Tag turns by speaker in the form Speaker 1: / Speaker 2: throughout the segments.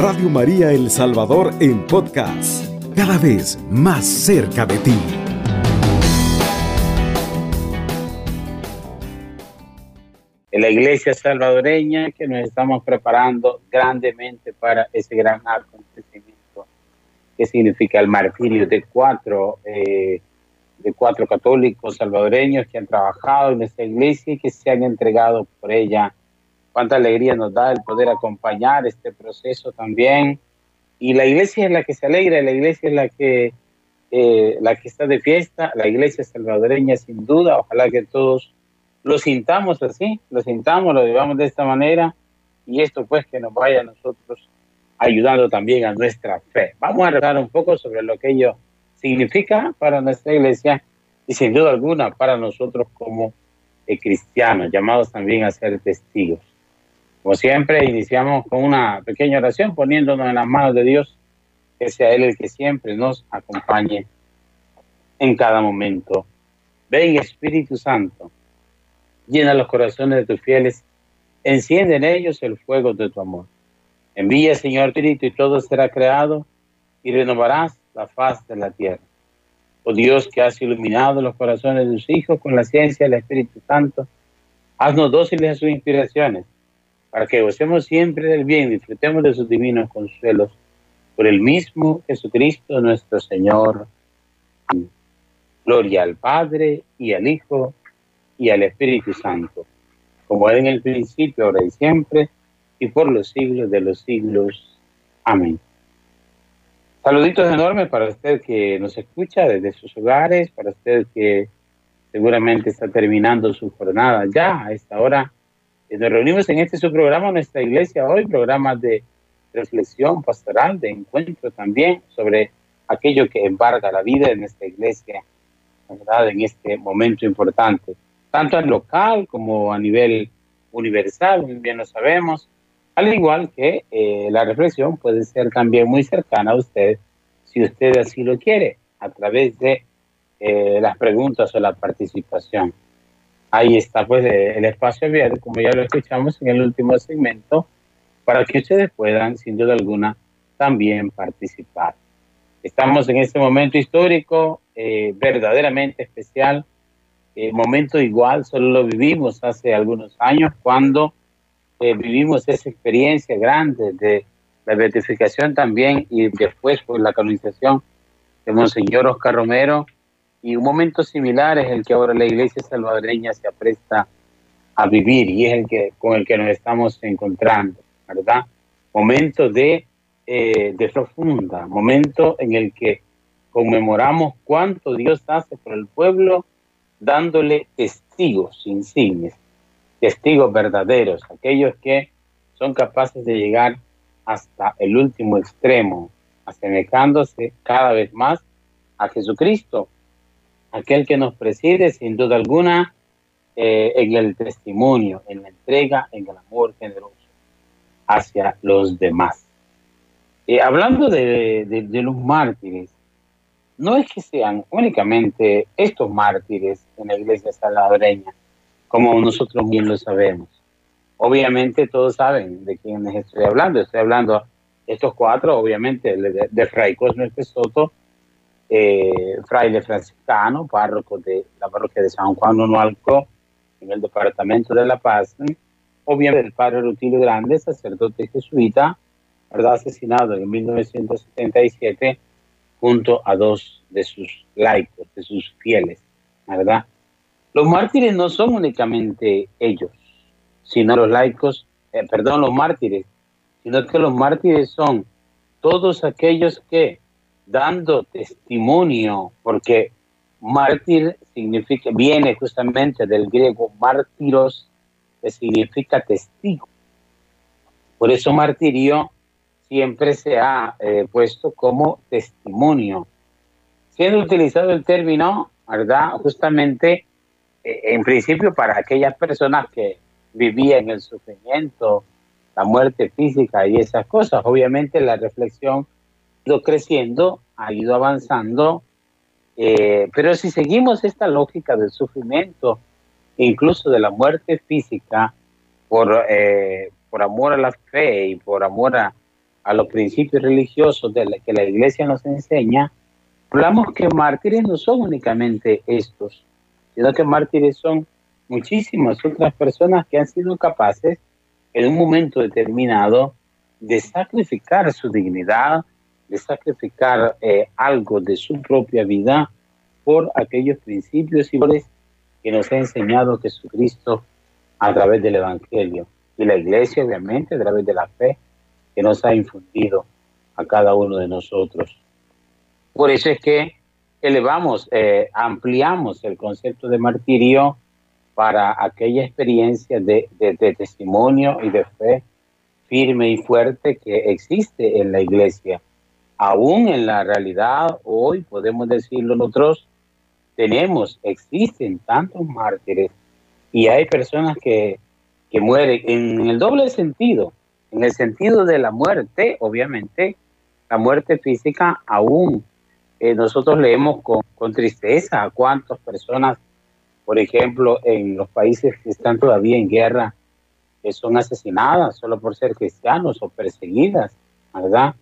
Speaker 1: Radio María El Salvador en podcast, cada vez más cerca de ti.
Speaker 2: En la iglesia salvadoreña que nos estamos preparando grandemente para ese gran acontecimiento que significa el martirio de cuatro, eh, de cuatro católicos salvadoreños que han trabajado en esta iglesia y que se han entregado por ella cuánta alegría nos da el poder acompañar este proceso también. Y la iglesia es la que se alegra, la iglesia es la que, eh, la que está de fiesta, la iglesia salvadoreña sin duda, ojalá que todos lo sintamos así, lo sintamos, lo vivamos de esta manera y esto pues que nos vaya a nosotros ayudando también a nuestra fe. Vamos a hablar un poco sobre lo que ello significa para nuestra iglesia y sin duda alguna para nosotros como eh, cristianos, llamados también a ser testigos. Como siempre, iniciamos con una pequeña oración poniéndonos en las manos de Dios, que sea Él el que siempre nos acompañe en cada momento. Ven Espíritu Santo, llena los corazones de tus fieles, enciende en ellos el fuego de tu amor. Envía, Señor Espíritu, y todo será creado y renovarás la faz de la tierra. Oh Dios que has iluminado los corazones de tus hijos con la ciencia del Espíritu Santo, haznos dóciles a sus inspiraciones para que gocemos siempre del bien, disfrutemos de sus divinos consuelos, por el mismo Jesucristo nuestro Señor. Gloria al Padre y al Hijo y al Espíritu Santo, como era en el principio, ahora y siempre, y por los siglos de los siglos. Amén. Saluditos enormes para usted que nos escucha desde sus hogares, para usted que seguramente está terminando su jornada ya a esta hora nos reunimos en este su programa, nuestra iglesia hoy, programa de reflexión pastoral, de encuentro también sobre aquello que embarga la vida de nuestra iglesia, ¿verdad? En este momento importante, tanto en local como a nivel universal, bien lo sabemos, al igual que eh, la reflexión puede ser también muy cercana a usted, si usted así lo quiere, a través de eh, las preguntas o la participación ahí está pues el espacio abierto, como ya lo escuchamos en el último segmento, para que ustedes puedan, sin duda alguna, también participar. Estamos en este momento histórico eh, verdaderamente especial, eh, momento igual, solo lo vivimos hace algunos años cuando eh, vivimos esa experiencia grande de la beatificación también y después por la canonización de Monseñor Oscar Romero, y un momento similar es el que ahora la iglesia salvadoreña se apresta a vivir y es el que con el que nos estamos encontrando, ¿verdad? Momento de, eh, de profunda, momento en el que conmemoramos cuánto Dios hace por el pueblo, dándole testigos insignes, testigos verdaderos, aquellos que son capaces de llegar hasta el último extremo, asemejándose cada vez más a Jesucristo, aquel que nos preside sin duda alguna eh, en el testimonio, en la entrega, en el amor generoso hacia los demás. Eh, hablando de, de, los mártires, no es que sean únicamente estos mártires en la iglesia salvadoreña, como nosotros bien lo sabemos. Obviamente todos saben de quiénes estoy hablando. Estoy hablando de estos cuatro, obviamente, de, de Fray Cosme Soto, eh, fraile franciscano, párroco de la parroquia de San Juan Nonualco, en el departamento de La Paz, obviamente el padre Rutilio Grande, sacerdote jesuita, ¿verdad? asesinado en 1977 junto a dos de sus laicos, de sus fieles, ¿verdad? Los mártires no son únicamente ellos, sino los laicos, eh, perdón, los mártires, sino que los mártires son todos aquellos que dando testimonio, porque mártir significa, viene justamente del griego mártiros, que significa testigo. Por eso martirio siempre se ha eh, puesto como testimonio. Siendo utilizado el término, ¿verdad? Justamente, eh, en principio, para aquellas personas que vivían el sufrimiento, la muerte física y esas cosas. Obviamente la reflexión ido creciendo, ha ido avanzando, eh, pero si seguimos esta lógica del sufrimiento, incluso de la muerte física, por, eh, por amor a la fe y por amor a, a los principios religiosos de la que la iglesia nos enseña, hablamos que mártires no son únicamente estos, sino que mártires son muchísimas otras personas que han sido capaces en un momento determinado de sacrificar su dignidad, de sacrificar eh, algo de su propia vida por aquellos principios y valores que nos ha enseñado Jesucristo a través del Evangelio. Y la iglesia, obviamente, a través de la fe que nos ha infundido a cada uno de nosotros. Por eso es que elevamos, eh, ampliamos el concepto de martirio para aquella experiencia de, de, testimonio y de fe firme y fuerte que existe en la iglesia. Aún en la realidad, hoy podemos decirlo nosotros, tenemos, existen tantos mártires y hay personas que, que mueren en el doble sentido, en el sentido de la muerte, obviamente, la muerte física aún. Eh, nosotros leemos con, con tristeza a cuántas personas por ejemplo, en los países que están todavía en guerra, que son asesinadas solo por ser cristianos o perseguidas, ¿verdad?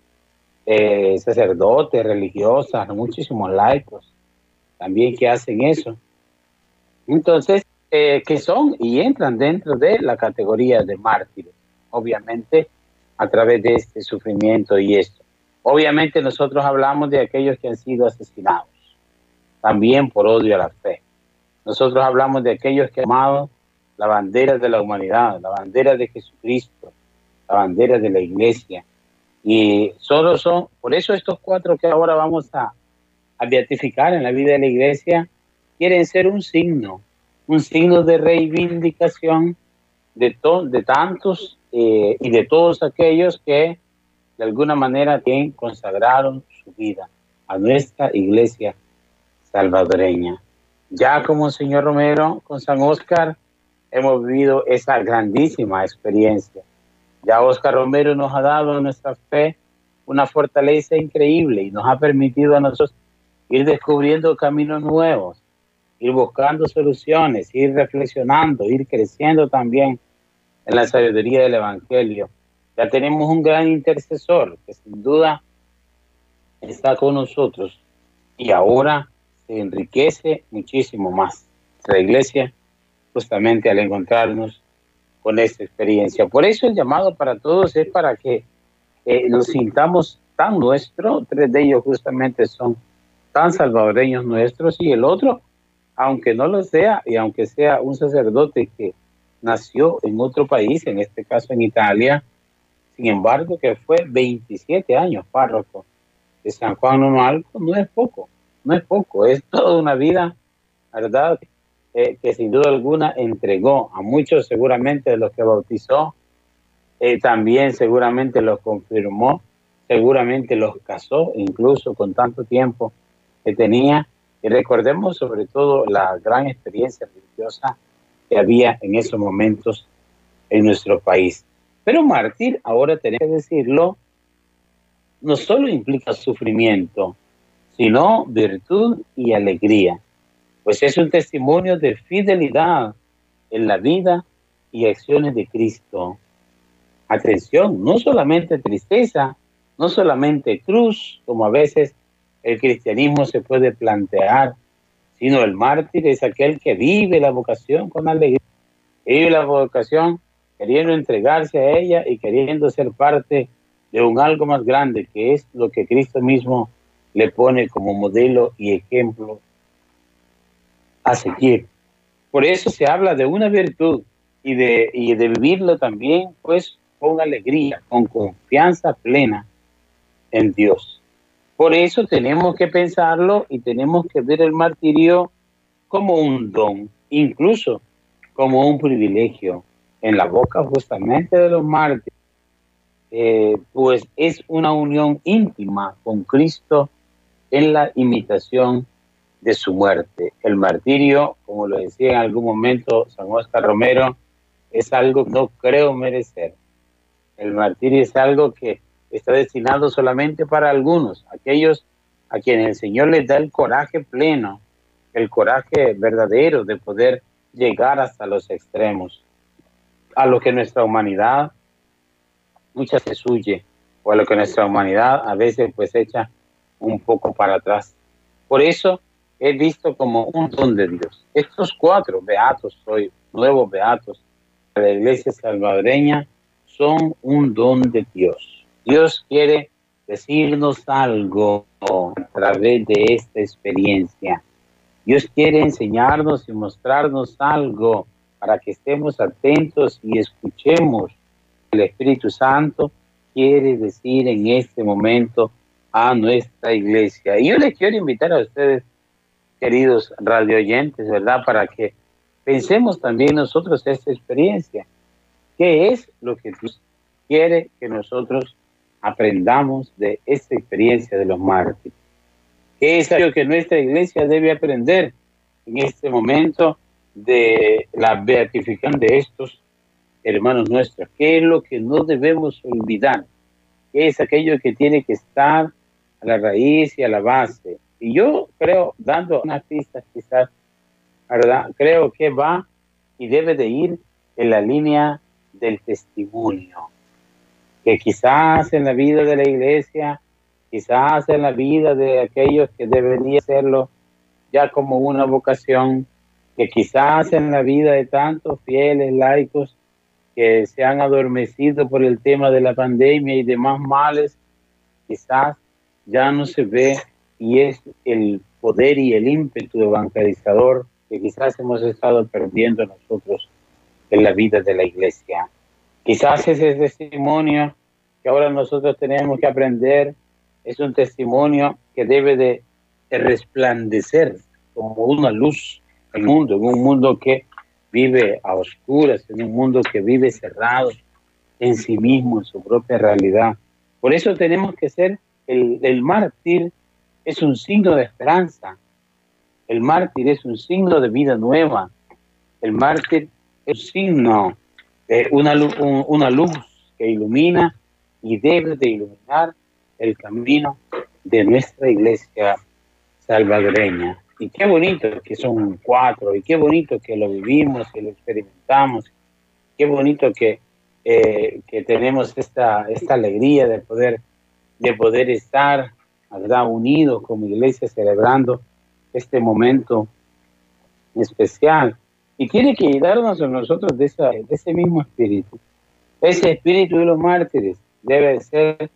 Speaker 2: Eh, sacerdotes, religiosas, muchísimos laicos también que hacen eso. Entonces, eh, que son y entran dentro de la categoría de mártires, obviamente a través de este sufrimiento y esto. Obviamente nosotros hablamos de aquellos que han sido asesinados, también por odio a la fe. Nosotros hablamos de aquellos que han amado la bandera de la humanidad, la bandera de Jesucristo, la bandera de la iglesia. Y solo son, por eso estos cuatro que ahora vamos a, beatificar en la vida de la iglesia, quieren ser un signo, un signo de reivindicación de, de tantos eh, y de todos aquellos que de alguna manera tienen, consagraron su vida a nuestra iglesia salvadoreña. Ya como señor Romero con San Oscar hemos vivido esa grandísima experiencia. Ya Oscar Romero nos ha dado a nuestra fe una fortaleza increíble y nos ha permitido a nosotros ir descubriendo caminos nuevos, ir buscando soluciones, ir reflexionando, ir creciendo también en la sabiduría del Evangelio. Ya tenemos un gran intercesor que sin duda está con nosotros y ahora se enriquece muchísimo más la iglesia justamente al encontrarnos con esta experiencia. Por eso el llamado para todos es para que eh, sintamos tan nuestros, tres de ellos justamente son tan salvadoreños nuestros y el otro, aunque no lo sea y aunque sea un sacerdote que nació en otro país, en este caso en Italia, sin embargo que fue 27 años párroco de San Juan Alto, no es poco no es poco, es toda una vida, ¿verdad? Eh, que sin duda alguna entregó a muchos seguramente de los que bautizó, eh, también seguramente los confirmó, seguramente los casó, incluso con tanto tiempo que tenía. Y recordemos sobre todo la gran experiencia religiosa que había en esos momentos en nuestro país. Pero mártir, ahora tenemos que decirlo, no solo implica sufrimiento, sino virtud y alegría, pues es un testimonio de fidelidad en la vida y acciones de Cristo. Atención, no solamente tristeza, no solamente cruz, como a veces el cristianismo se puede plantear, sino el mártir es aquel que vive la vocación con alegría, vive la vocación queriendo entregarse a ella y queriendo ser parte de un algo más grande, que es lo que Cristo mismo le pone como modelo y ejemplo a seguir. Por eso se habla de una virtud y de, y de vivirlo también, pues, con alegría, con confianza plena en Dios. Por eso tenemos que pensarlo y tenemos que ver el martirio como un don, incluso como un privilegio en la boca justamente de los mártires. Eh, pues es una unión íntima con Cristo en la imitación de su muerte. El martirio, como lo decía en algún momento San Oscar Romero, es algo que no creo merecer. El martirio es algo que está destinado solamente para algunos, aquellos a quienes el Señor les da el coraje pleno, el coraje verdadero de poder llegar hasta los extremos, a lo que nuestra humanidad muchas veces huye o a lo que nuestra humanidad a veces pues echa un poco para atrás. Por eso es visto como un don de Dios. Estos cuatro beatos hoy, nuevos beatos de la iglesia salvadoreña, son un don de Dios. Dios quiere decirnos algo a través de esta experiencia. Dios quiere enseñarnos y mostrarnos algo para que estemos atentos y escuchemos. El Espíritu Santo quiere decir en este momento a nuestra iglesia. Y yo les quiero invitar a ustedes, queridos radio oyentes, ¿verdad? Para que pensemos también nosotros esta experiencia. ¿Qué es lo que Dios quiere que nosotros aprendamos de esta experiencia de los mártires? ¿Qué es lo que nuestra iglesia debe aprender en este momento de la beatificación de estos hermanos nuestros? ¿Qué es lo que no debemos olvidar? ¿Qué es aquello que tiene que estar a la raíz y a la base? Y yo creo, dando unas pistas quizás, ¿verdad? Creo que va y debe de ir en la línea del testimonio, que quizás en la vida de la iglesia, quizás en la vida de aquellos que deberían hacerlo ya como una vocación, que quizás en la vida de tantos fieles laicos que se han adormecido por el tema de la pandemia y demás males, quizás ya no se ve y es el poder y el ímpetu evangelizador que quizás hemos estado perdiendo nosotros en la vida de la iglesia. Quizás ese testimonio que ahora nosotros tenemos que aprender es un testimonio que debe de resplandecer como una luz el mundo, en un mundo que vive a oscuras, en un mundo que vive cerrado en sí mismo, en su propia realidad. Por eso tenemos que ser, el mártir es un signo de esperanza, el mártir es un signo de vida nueva, el mártir es un signo de una, una luz que ilumina y debe de iluminar el camino de nuestra iglesia salvadoreña. Y qué bonito que son cuatro, y qué bonito que lo vivimos, que lo experimentamos, qué bonito que, eh, que tenemos esta, esta alegría de poder, de poder estar ¿verdad? unidos como iglesia celebrando este momento especial. Y tiene que ayudarnos a nosotros de, de ese mismo espíritu. Ese espíritu de los mártires debe ser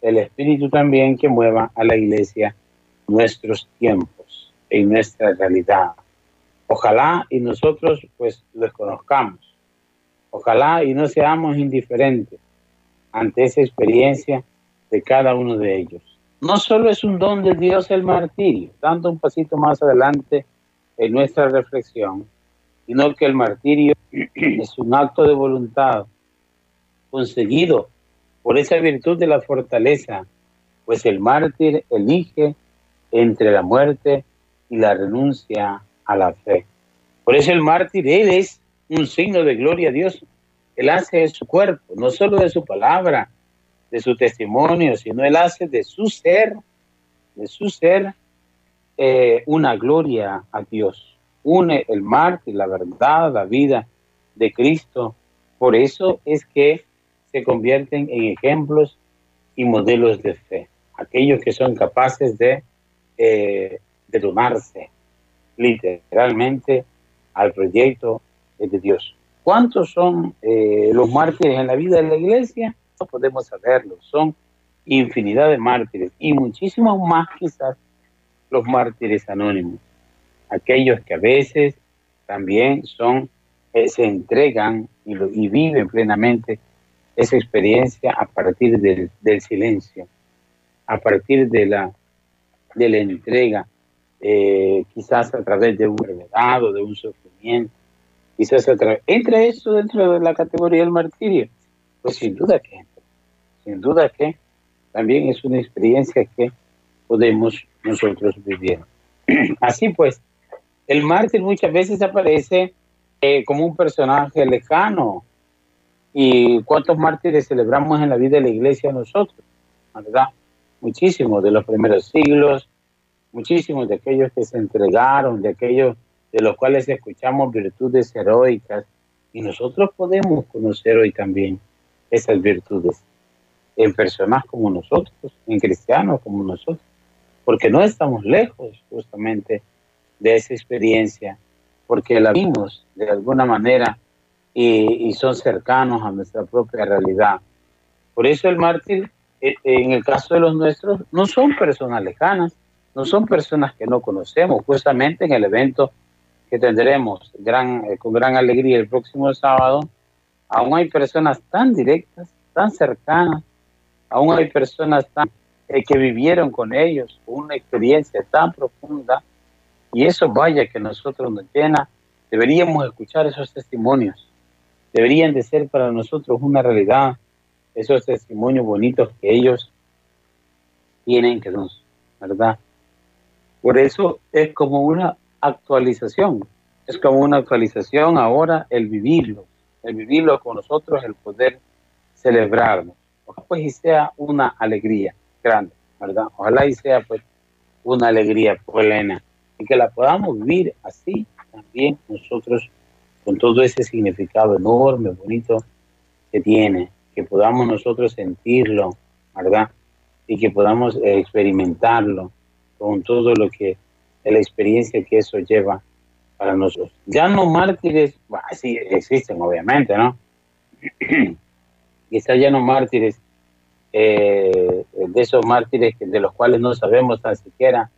Speaker 2: el espíritu también que mueva a la iglesia nuestros tiempos en nuestra realidad. Ojalá y nosotros pues los conozcamos. Ojalá y no seamos indiferentes ante esa experiencia de cada uno de ellos. No solo es un don de Dios el martirio, dando un pasito más adelante en nuestra reflexión, sino que el martirio es un acto de voluntad conseguido por esa virtud de la fortaleza, pues el mártir elige entre la muerte y la renuncia a la fe. Por eso el mártir, él es un signo de gloria a Dios. Él hace de su cuerpo, no solo de su palabra, de su testimonio, sino él hace de su ser, de su ser, eh, una gloria a Dios. Une el mártir, la verdad, la vida de Cristo. Por eso es que se convierten en ejemplos y modelos de fe. Aquellos que son capaces de eh, de tomarse literalmente al proyecto de Dios. ¿Cuántos son eh, los mártires en la vida de la iglesia? No podemos saberlo, son infinidad de mártires y muchísimos más quizás los mártires anónimos, aquellos que a veces también son, eh, se entregan y, viven plenamente esa experiencia a partir del, silencio, a partir de la, entrega eh, quizás a través de un enfermedad o de un sufrimiento, quizás a través... ¿Entra eso dentro de la categoría del martirio? Pues sin duda que sin duda que también es una experiencia que podemos nosotros vivir. Así pues, el mártir muchas veces aparece eh, como un personaje lejano. ¿Y cuántos mártires celebramos en la vida de la iglesia nosotros? ¿Verdad? Muchísimos de los primeros siglos, muchísimos de aquellos que se entregaron, de aquellos de los cuales escuchamos virtudes heroicas, y nosotros podemos conocer hoy también esas virtudes. En personas como nosotros, en cristianos como nosotros, porque no estamos lejos justamente de esa experiencia, porque la vimos de alguna manera y, son cercanos a nuestra propia realidad. Por eso el mártir, eh, en el caso de los nuestros, no son personas lejanas, no son personas que no conocemos. Justamente en el evento que tendremos gran, eh, con gran alegría el próximo sábado, aún hay personas tan directas, tan cercanas, aún hay personas tan, eh, que vivieron con ellos una experiencia tan profunda y eso vaya que nosotros nos llena. Deberíamos escuchar esos testimonios. Deberían de ser para nosotros una realidad esos testimonios bonitos que ellos tienen que nos, ¿verdad? Por eso es como una actualización, es como una actualización ahora el vivirlo, el vivirlo con nosotros, el poder celebrarnos. Pues y sea una alegría grande, ¿verdad? Ojalá y sea pues una alegría plena y que la podamos vivir así también nosotros con todo ese significado enorme, bonito que tiene, que podamos nosotros sentirlo, ¿verdad? Y que podamos experimentarlo con todo lo que, la experiencia que eso lleva para nosotros. Ya no mártires, sí existen obviamente, ¿no? Quizás ya no mártires, eh, de esos mártires de los cuales no sabemos tan siquiera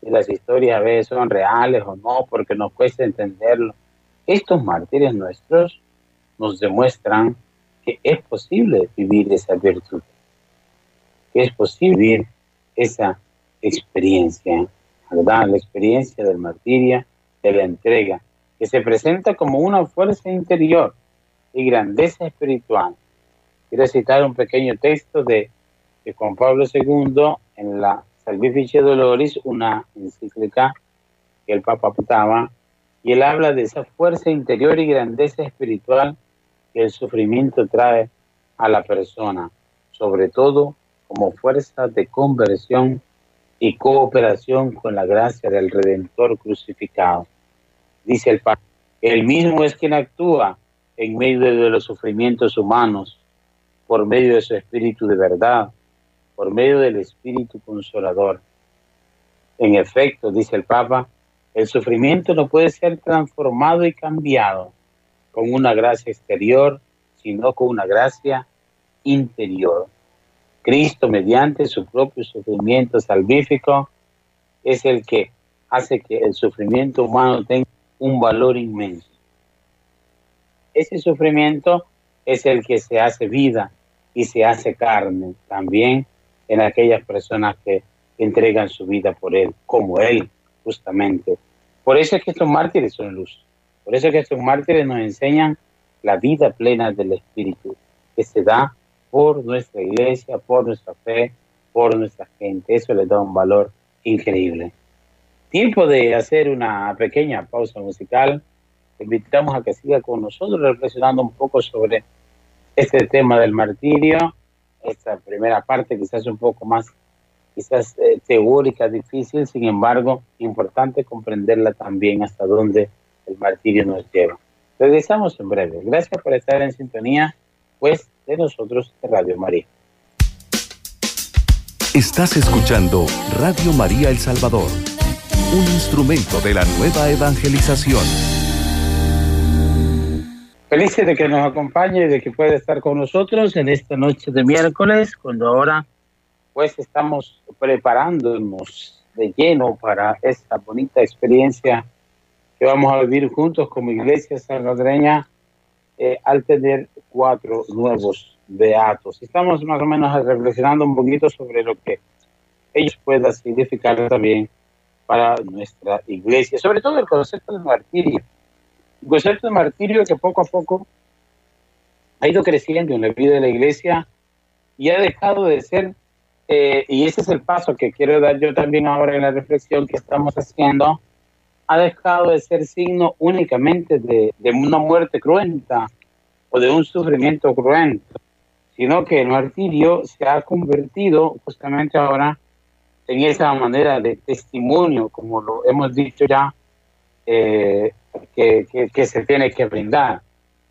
Speaker 2: si las historias a veces son reales o no, porque nos cuesta entenderlo. Estos mártires nuestros nos demuestran que es posible vivir esa virtud, que es posible vivir esa experiencia, ¿verdad? La experiencia del martirio, de la entrega, que se presenta como una fuerza interior y grandeza espiritual. Quiero citar un pequeño texto de, de Juan Pablo II en la Salvifice Doloris, una encíclica que el Papa apuntaba, y él habla de esa fuerza interior y grandeza espiritual que el sufrimiento trae a la persona, sobre todo como fuerza de conversión y cooperación con la gracia del Redentor crucificado. Dice el Papa, él mismo es quien actúa en medio de los sufrimientos humanos, por medio de su espíritu de verdad, por medio del espíritu consolador. En efecto, dice el Papa, el sufrimiento no puede ser transformado y cambiado con una gracia exterior, sino con una gracia interior. Cristo, mediante su propio sufrimiento salvífico, es el que hace que el sufrimiento humano tenga un valor inmenso. Ese sufrimiento es el que se hace vida y se hace carne también en aquellas personas que entregan su vida por Él, como Él, justamente. Por eso es que estos mártires son luz. Por eso es que estos mártires nos enseñan la vida plena del Espíritu, que se da por nuestra iglesia, por nuestra fe, por nuestra gente. Eso le da un valor increíble. Tiempo de hacer una pequeña pausa musical. invitamos a que siga con nosotros reflexionando un poco sobre este tema del martirio. Esta primera parte quizás un poco más quizás eh, teórica, difícil, sin embargo, importante comprenderla también hasta dónde el martirio nos lleva. Regresamos en breve. Gracias por estar en sintonía pues de nosotros Radio María.
Speaker 1: Estás escuchando Radio María El Salvador, un instrumento de la nueva evangelización.
Speaker 2: Felices de que nos acompañe y de que pueda estar con nosotros en esta noche de miércoles, cuando ahora pues estamos preparándonos de lleno para esta bonita experiencia que vamos a vivir juntos como iglesia salvadoreña eh, al tener cuatro nuevos beatos. Estamos más o menos reflexionando un poquito sobre lo que ellos puedan significar también para nuestra iglesia, sobre todo el concepto de martirio. El concepto de martirio que poco a poco ha ido creciendo en la vida de la iglesia y ha dejado de ser, eh, y ese es el paso que quiero dar yo también ahora en la reflexión que estamos haciendo, ha dejado de ser signo únicamente de, una muerte cruenta o de un sufrimiento cruento, sino que el martirio se ha convertido justamente ahora en esa manera de testimonio, como lo hemos dicho ya, eh, que, se tiene que brindar.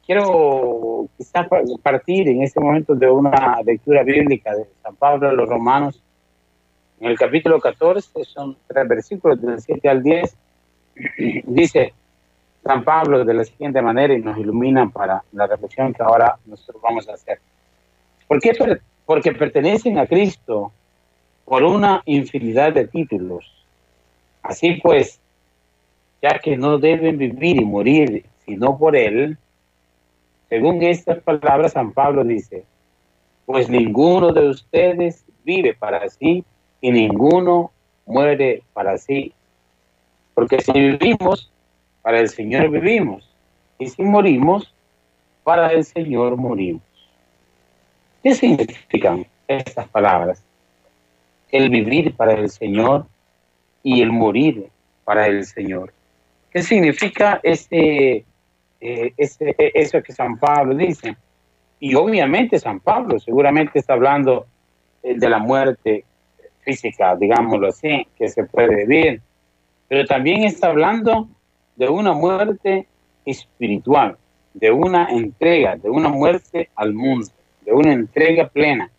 Speaker 2: quiero quizás partir en este momento de una lectura bíblica de San Pablo de los Romanos. En el capítulo 14, son tres versículos del 7 al 10, dice San Pablo de la siguiente manera y nos ilumina para la reflexión que ahora nosotros vamos a hacer. ¿Por qué? Porque pertenecen a Cristo por una infinidad de títulos. Así pues, ya que no deben vivir y morir sino por Él, según estas palabras San Pablo dice, pues ninguno de ustedes vive para sí y ninguno muere para sí. Porque si vivimos, para el Señor vivimos. Y si morimos, para el Señor morimos. ¿Qué significan estas palabras? El vivir para el Señor y el morir para el Señor. ¿Qué significa este, eh, este, eso que San Pablo dice? Y obviamente San Pablo seguramente está hablando eh, de la muerte física, digámoslo así, que se puede vivir, pero también está hablando de una muerte espiritual, de una entrega, de una muerte al mundo, de una entrega plena.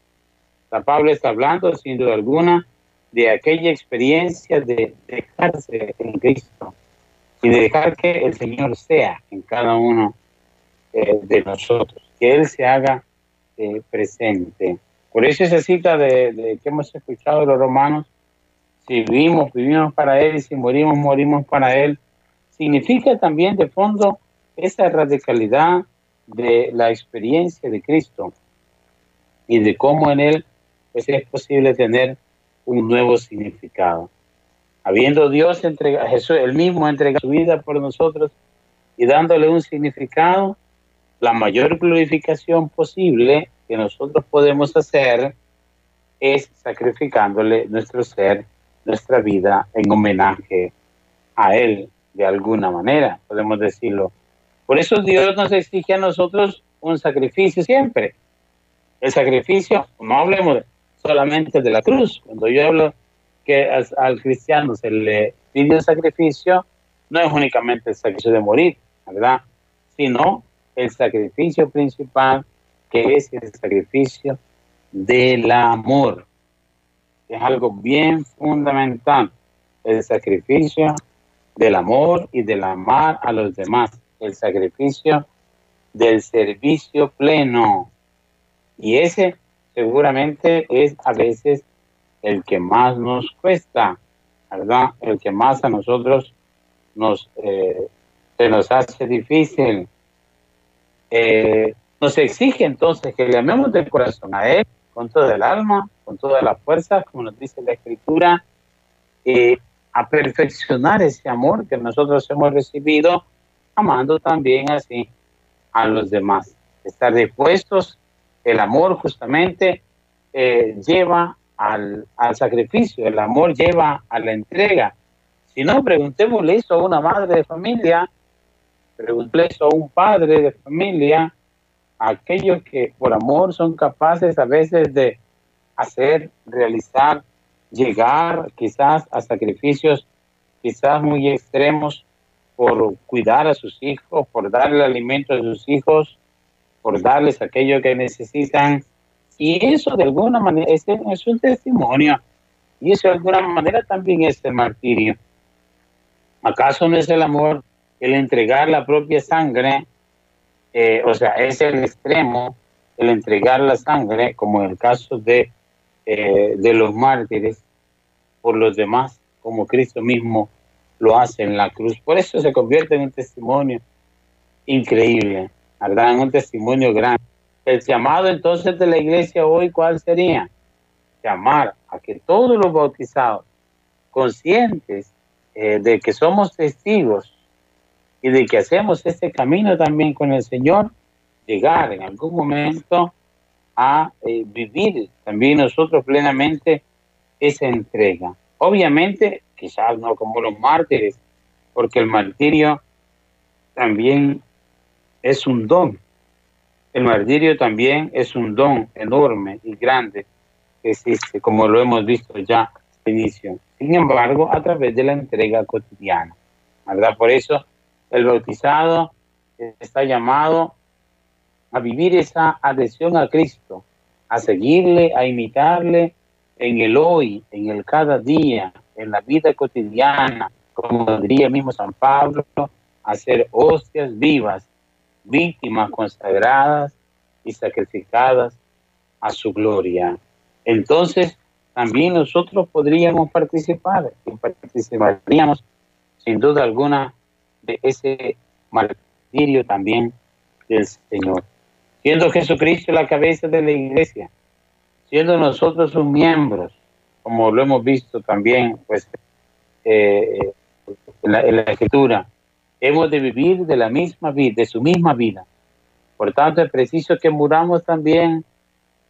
Speaker 2: San Pablo está hablando, sin duda alguna, de aquella experiencia de dejarse en Cristo y de dejar que el Señor sea en cada uno eh, de nosotros, que Él se haga eh, presente. Por eso esa cita de, de, que hemos escuchado de los romanos, si vivimos, vivimos para Él, y si morimos, morimos para Él, significa también de fondo esa radicalidad de la experiencia de Cristo y de cómo en Él pues, es posible tener un nuevo significado. Habiendo Dios entregado, Jesús, el mismo entregado su vida por nosotros y dándole un significado, la mayor glorificación posible que nosotros podemos hacer es sacrificándole nuestro ser, nuestra vida en homenaje a Él, de alguna manera, podemos decirlo. Por eso Dios nos exige a nosotros un sacrificio siempre. El sacrificio, no hablemos solamente de la cruz. Cuando yo hablo que al, cristiano se le pide un sacrificio, no es únicamente el sacrificio de morir, ¿verdad? Sino el sacrificio principal, que es el sacrificio del amor. Es algo bien fundamental, el sacrificio del amor y del amar a los demás, el sacrificio del servicio pleno. Y ese seguramente es a veces el que más nos cuesta, ¿verdad? El que más a nosotros nos, eh, se nos hace difícil. Eh, nos exige entonces que le amemos del corazón a Él, con toda el alma, con toda la fuerza, como nos dice la Escritura, eh, a perfeccionar ese amor que nosotros hemos recibido, amando también así a los demás. Estar dispuestos el amor justamente eh, lleva al, sacrificio, el amor lleva a la entrega. Si no, preguntémosle eso a una madre de familia, preguntémosle eso a un padre de familia, a aquellos que por amor son capaces a veces de hacer, realizar, llegar quizás a sacrificios quizás muy extremos por cuidar a sus hijos, por darle alimento a sus hijos, por darles aquello que necesitan. Y eso de alguna manera es, es un testimonio. Y eso de alguna manera también es el martirio. ¿Acaso no es el amor el entregar la propia sangre? Eh, o sea, es el extremo, el entregar la sangre, como en el caso de, eh, de los mártires, por los demás, como Cristo mismo lo hace en la cruz. Por eso se convierte en un testimonio increíble. ¿verdad? un testimonio grande. El llamado entonces de la iglesia hoy, ¿cuál sería? Llamar a que todos los bautizados, conscientes eh, de que somos testigos y de que hacemos este camino también con el Señor, llegar en algún momento a eh, vivir también nosotros plenamente esa entrega. Obviamente, quizás no como los mártires, porque el martirio también es un don. El martirio también es un don enorme y grande que existe, como lo hemos visto ya al inicio. Sin embargo, a través de la entrega cotidiana, ¿verdad? Por eso el bautizado está llamado a vivir esa adhesión a Cristo, a seguirle, a imitarle en el hoy, en el cada día, en la vida cotidiana, como diría mismo San Pablo, a ser hostias vivas, víctimas consagradas y sacrificadas a su gloria. Entonces, también nosotros podríamos participar y participaríamos sin duda alguna de ese martirio también del Señor. Siendo Jesucristo la cabeza de la iglesia, siendo nosotros sus miembros, como lo hemos visto también pues, eh, en, la, escritura, hemos de vivir de la misma vida, de su misma vida. Por tanto, es preciso que muramos también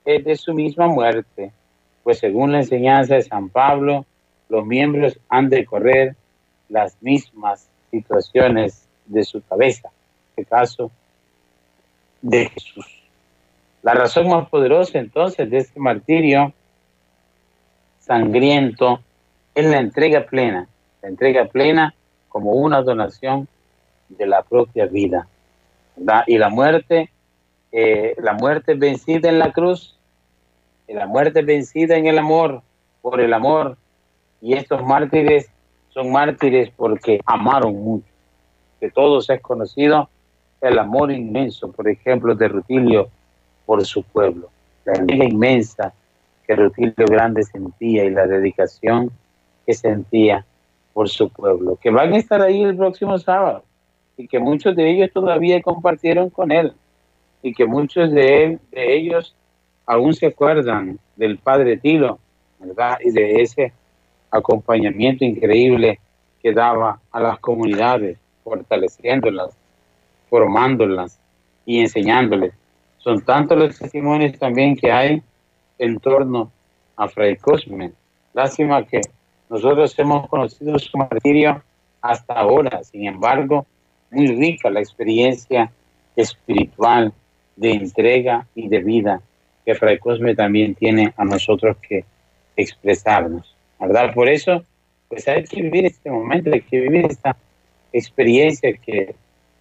Speaker 2: eh, de su misma muerte, pues según la enseñanza de San Pablo, los miembros han de correr las mismas situaciones de su cabeza, en este caso de Jesús. La razón más poderosa entonces de este martirio sangriento es la entrega plena, la entrega plena como una donación de la propia vida. Y la muerte, eh, la muerte vencida en la cruz, y la muerte vencida en el amor, por el amor. Y estos mártires son mártires porque amaron mucho. De todos es conocido el amor inmenso, por ejemplo, de Rutilio por su pueblo, la entrega inmensa que Rutilio Grande sentía y la dedicación que sentía por su pueblo, que van a estar ahí el próximo sábado y que muchos de ellos todavía compartieron con él y que muchos de, él, de ellos aún se acuerdan del padre Tilo, ¿verdad? Y de ese acompañamiento increíble que daba a las comunidades, fortaleciéndolas, formándolas y enseñándoles. Son tantos los testimonios también que hay en torno a Fray Cosme. Lástima que nosotros hemos conocido su martirio hasta ahora, sin embargo, muy rica la experiencia espiritual de entrega y de vida que Fray Cosme también tiene a nosotros que expresarnos, ¿verdad? Por eso, pues hay que vivir este momento, hay que vivir esta experiencia que,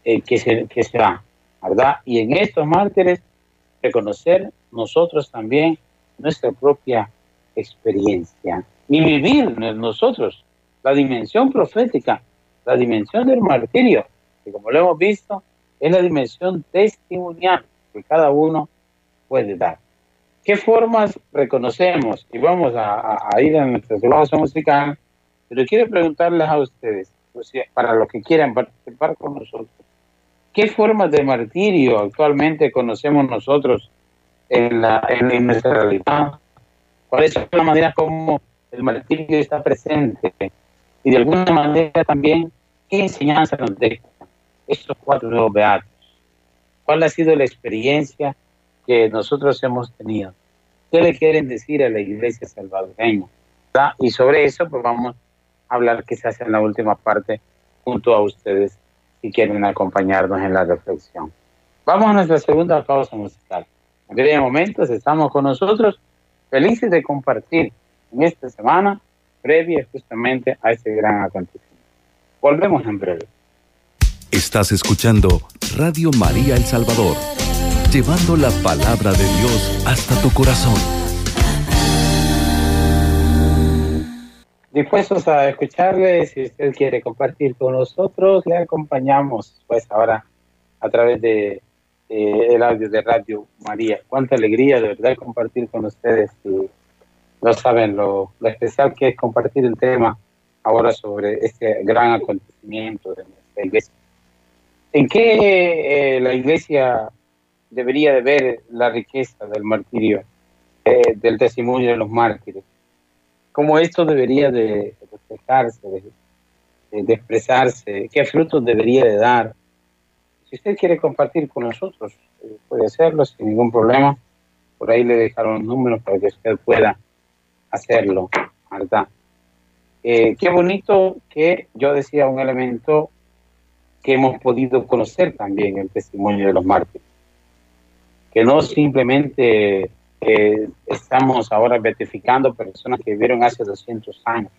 Speaker 2: eh, que, se, que se da, ¿verdad? Y en estos mártires, reconocer nosotros también nuestra propia experiencia y vivir nosotros la dimensión profética, la dimensión del martirio, que como lo hemos visto, es la dimensión testimonial que cada uno puede dar. ¿Qué formas reconocemos? Y vamos a, ir a nuestra glosa musical, pero quiero preguntarles a ustedes, para los que quieran participar con nosotros, ¿qué formas de martirio actualmente conocemos nosotros en, la, en, nuestra realidad? ¿Cuáles son las maneras como el martirio está presente? Y de alguna manera también, ¿qué enseñanza nos deja estos cuatro nuevos beatos? ¿Cuál ha sido la experiencia que nosotros hemos tenido. ¿Qué le quieren decir a la iglesia salvadoreña? Y sobre eso, pues vamos a hablar quizás en la última parte junto a ustedes si quieren acompañarnos en la reflexión. Vamos a nuestra segunda pausa musical. En breve momentos estamos con nosotros felices de compartir en esta semana previa justamente a este gran acontecimiento. Volvemos en breve.
Speaker 1: Estás escuchando Radio María El Salvador llevando la palabra de Dios hasta tu corazón.
Speaker 2: Dispuestos a escucharle, si usted quiere compartir con nosotros, le acompañamos pues ahora a través de, el audio de Radio María. Cuánta alegría de verdad compartir con ustedes y no saben lo, especial que es compartir el tema ahora sobre este gran acontecimiento de nuestra iglesia. ¿En qué eh, la iglesia debería de ver la riqueza del martirio, eh, del testimonio de los mártires. Cómo esto debería de reflejarse, de, expresarse, qué frutos debería de dar. Si usted quiere compartir con nosotros, eh, puede hacerlo sin ningún problema. Por ahí le dejaron números para que usted pueda hacerlo, ¿verdad? Qué bonito que yo decía un elemento que hemos podido conocer también el testimonio de los mártires que no simplemente eh, estamos ahora beatificando personas que vivieron hace 200 años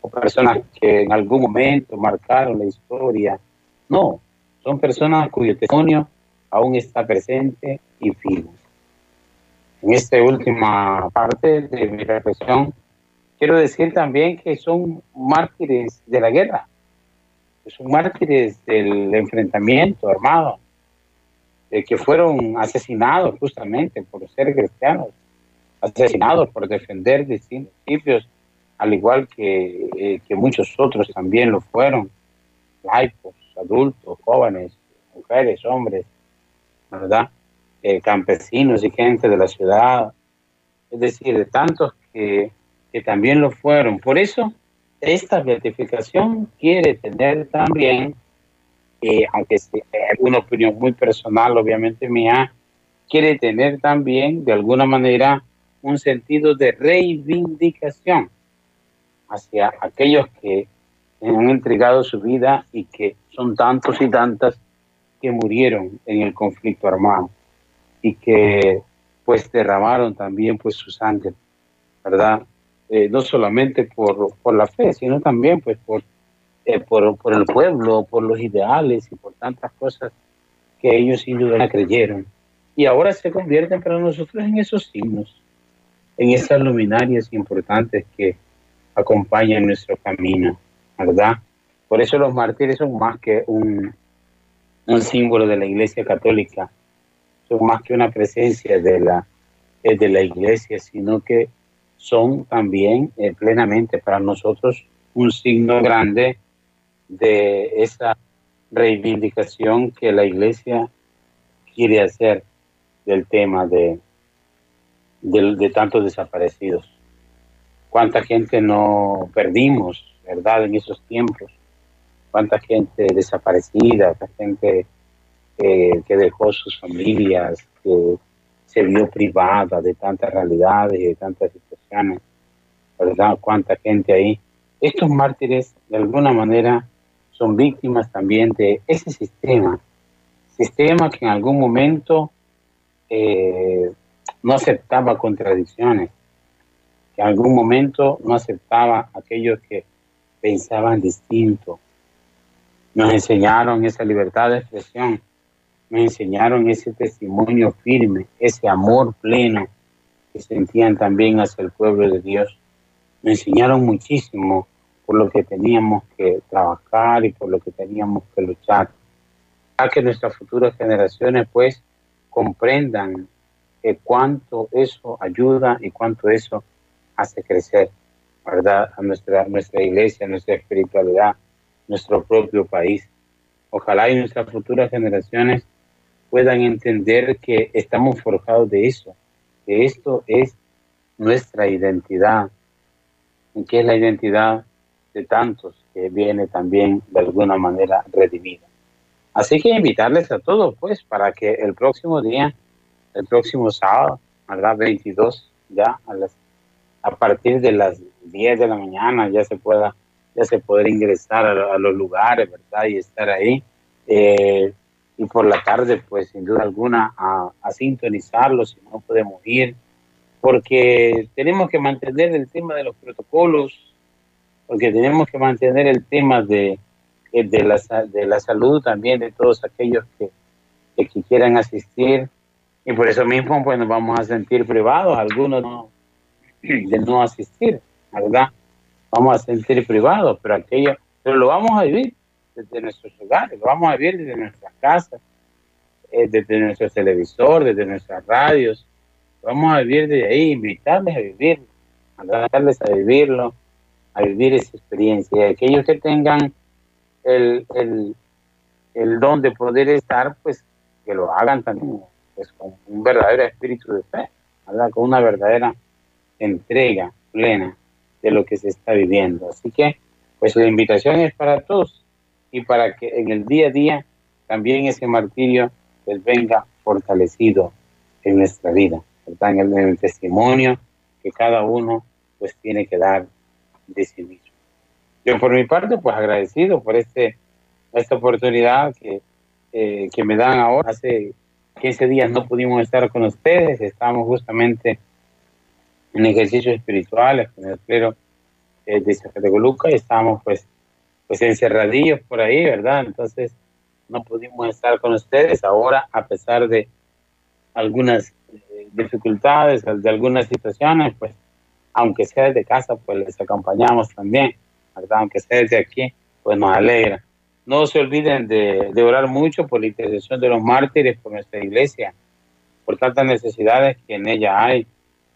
Speaker 2: o personas que en algún momento marcaron la historia. No, son personas cuyo testimonio aún está presente y vivo. En esta última parte de mi reflexión, quiero decir también que son mártires de la guerra, son mártires del enfrentamiento armado, que fueron asesinados justamente por ser cristianos, asesinados por defender distintos principios, al igual que, eh, que muchos otros también lo fueron, laicos, adultos, jóvenes, mujeres, hombres, ¿verdad? Eh, campesinos y gente de la ciudad, es decir, de tantos que, que también lo fueron. Por eso, esta beatificación quiere tener también, eh, aunque sea una opinión muy personal, obviamente mía, quiere tener también, de alguna manera, un sentido de reivindicación hacia aquellos que han entregado su vida y que son tantos y tantas que murieron en el conflicto armado y que pues derramaron también pues su sangre, ¿verdad? Eh, no solamente por, por, la fe, sino también pues por, eh, por, por, el pueblo, por los ideales y por tantas cosas que ellos sin duda creyeron. Y ahora se convierten para nosotros en esos signos, en esas luminarias importantes que acompañan nuestro camino, ¿verdad? Por eso los mártires son más que un, un símbolo de la Iglesia Católica, son más que una presencia de la, eh, de la Iglesia, sino que son también eh, plenamente para nosotros un signo grande de esa reivindicación que la Iglesia quiere hacer del tema de, de, tantos desaparecidos. Cuánta gente no perdimos, ¿verdad? En esos tiempos cuánta gente desaparecida, cuánta gente eh, que dejó sus familias, que se vio privada de tantas realidades y de tantas situaciones, ¿verdad? Cuánta gente ahí. Estos mártires, de alguna manera, son víctimas también de ese sistema, sistema que en algún momento eh, no aceptaba contradicciones, que en algún momento no aceptaba aquellos que pensaban distinto, nos enseñaron esa libertad de expresión, nos enseñaron ese testimonio firme, ese amor pleno que sentían también hacia el pueblo de Dios. Nos enseñaron muchísimo por lo que teníamos que trabajar y por lo que teníamos que luchar. A que nuestras futuras generaciones pues comprendan que cuánto eso ayuda y cuánto eso hace crecer, ¿verdad? A nuestra, nuestra iglesia, nuestra espiritualidad, nuestro propio país. Ojalá y nuestras futuras generaciones puedan entender que estamos forjados de eso, que esto es nuestra identidad, y que es la identidad de tantos que viene también de alguna manera redimida. Así que invitarles a todos, pues, para que el próximo día, el próximo sábado, a las 22, ya a, a partir de las 10 de la mañana, ya se pueda ya se ingresar a, los lugares, ¿verdad? Y estar ahí. Eh, y por la tarde, pues sin duda alguna, a, a sintonizarlo si no podemos ir, porque tenemos que mantener el tema de los protocolos, porque tenemos que mantener el tema de, de, la, de la salud también de todos aquellos que, que quieran asistir. Y por eso mismo, pues nos vamos a sentir privados, algunos no, de no asistir, ¿verdad? vamos a sentir privados, pero aquello, pero lo vamos a vivir desde nuestros hogares, vamos a vivir desde nuestras casas, eh, desde nuestro televisor, desde nuestras radios, vamos a vivir desde ahí, invitarles a vivirlo, a darles a vivirlo, a vivir esa experiencia. Y aquellos que tengan el, el don de poder estar, pues que lo hagan también pues, con un verdadero espíritu de fe, con una verdadera entrega plena de lo que se está viviendo. Así que, pues la invitación es para todos y para que en el día a día también ese martirio pues venga fortalecido en nuestra vida, En el, testimonio que cada uno pues tiene que dar de sí mismo. Yo por mi parte pues agradecido por este, esta oportunidad que, eh, que me dan ahora. Hace 15 días no pudimos estar con ustedes, estamos justamente en ejercicios espirituales con el clero eh, de Zacatecoluca y estábamos pues, pues encerradillos por ahí, ¿verdad? Entonces no pudimos estar con ustedes. Ahora, a pesar de algunas eh, dificultades, de algunas situaciones, pues, aunque sea desde casa, pues les acompañamos también, ¿verdad? Aunque sea desde aquí, pues nos alegra. No se olviden de, orar mucho por la intercesión de los mártires, por nuestra iglesia, por tantas necesidades que en ella hay,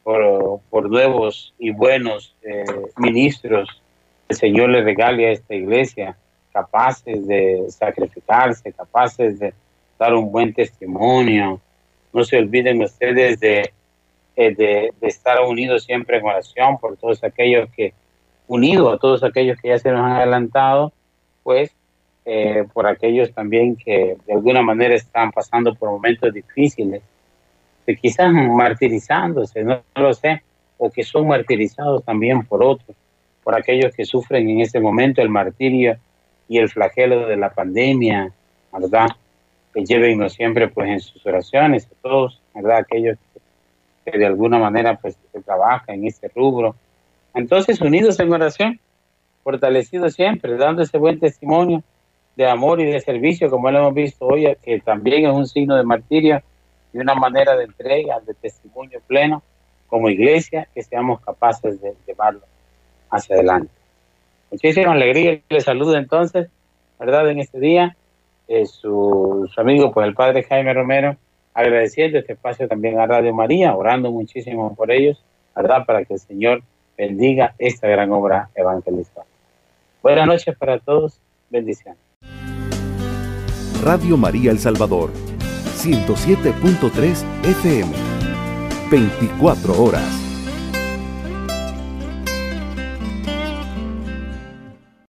Speaker 2: por, por nuevos y buenos eh, ministros el Señor le regale a esta iglesia, capaces de sacrificarse, capaces de dar un buen testimonio. No se olviden ustedes de, eh, de, de estar unidos siempre en oración por todos aquellos que, unidos a todos aquellos que ya se nos han adelantado, pues eh, por aquellos también que de alguna manera están pasando por momentos difíciles, que quizás martirizándose, no lo sé, o que son martirizados también por otros, por aquellos que sufren en este momento el martirio y el flagelo de la pandemia, ¿verdad? Que llevennos siempre pues en sus oraciones, a todos, ¿verdad? Aquellos que, de alguna manera pues se trabajan en este rubro. Entonces, unidos en oración, fortalecidos siempre, dando ese buen testimonio de amor y de servicio, como lo hemos visto hoy, que también es un signo de martirio y una manera de entrega, de testimonio pleno, como iglesia, que seamos capaces de llevarlo hacia adelante. Muchísima alegría y les saludo entonces, ¿verdad? En este día, eh, su, su, amigo, pues el padre Jaime Romero, agradeciendo este espacio también a Radio María, orando muchísimo por ellos, ¿verdad? Para que el Señor bendiga esta gran obra evangelista. Buenas noches para todos, bendiciones.
Speaker 1: Radio María El Salvador, 107.3 FM, 24 horas.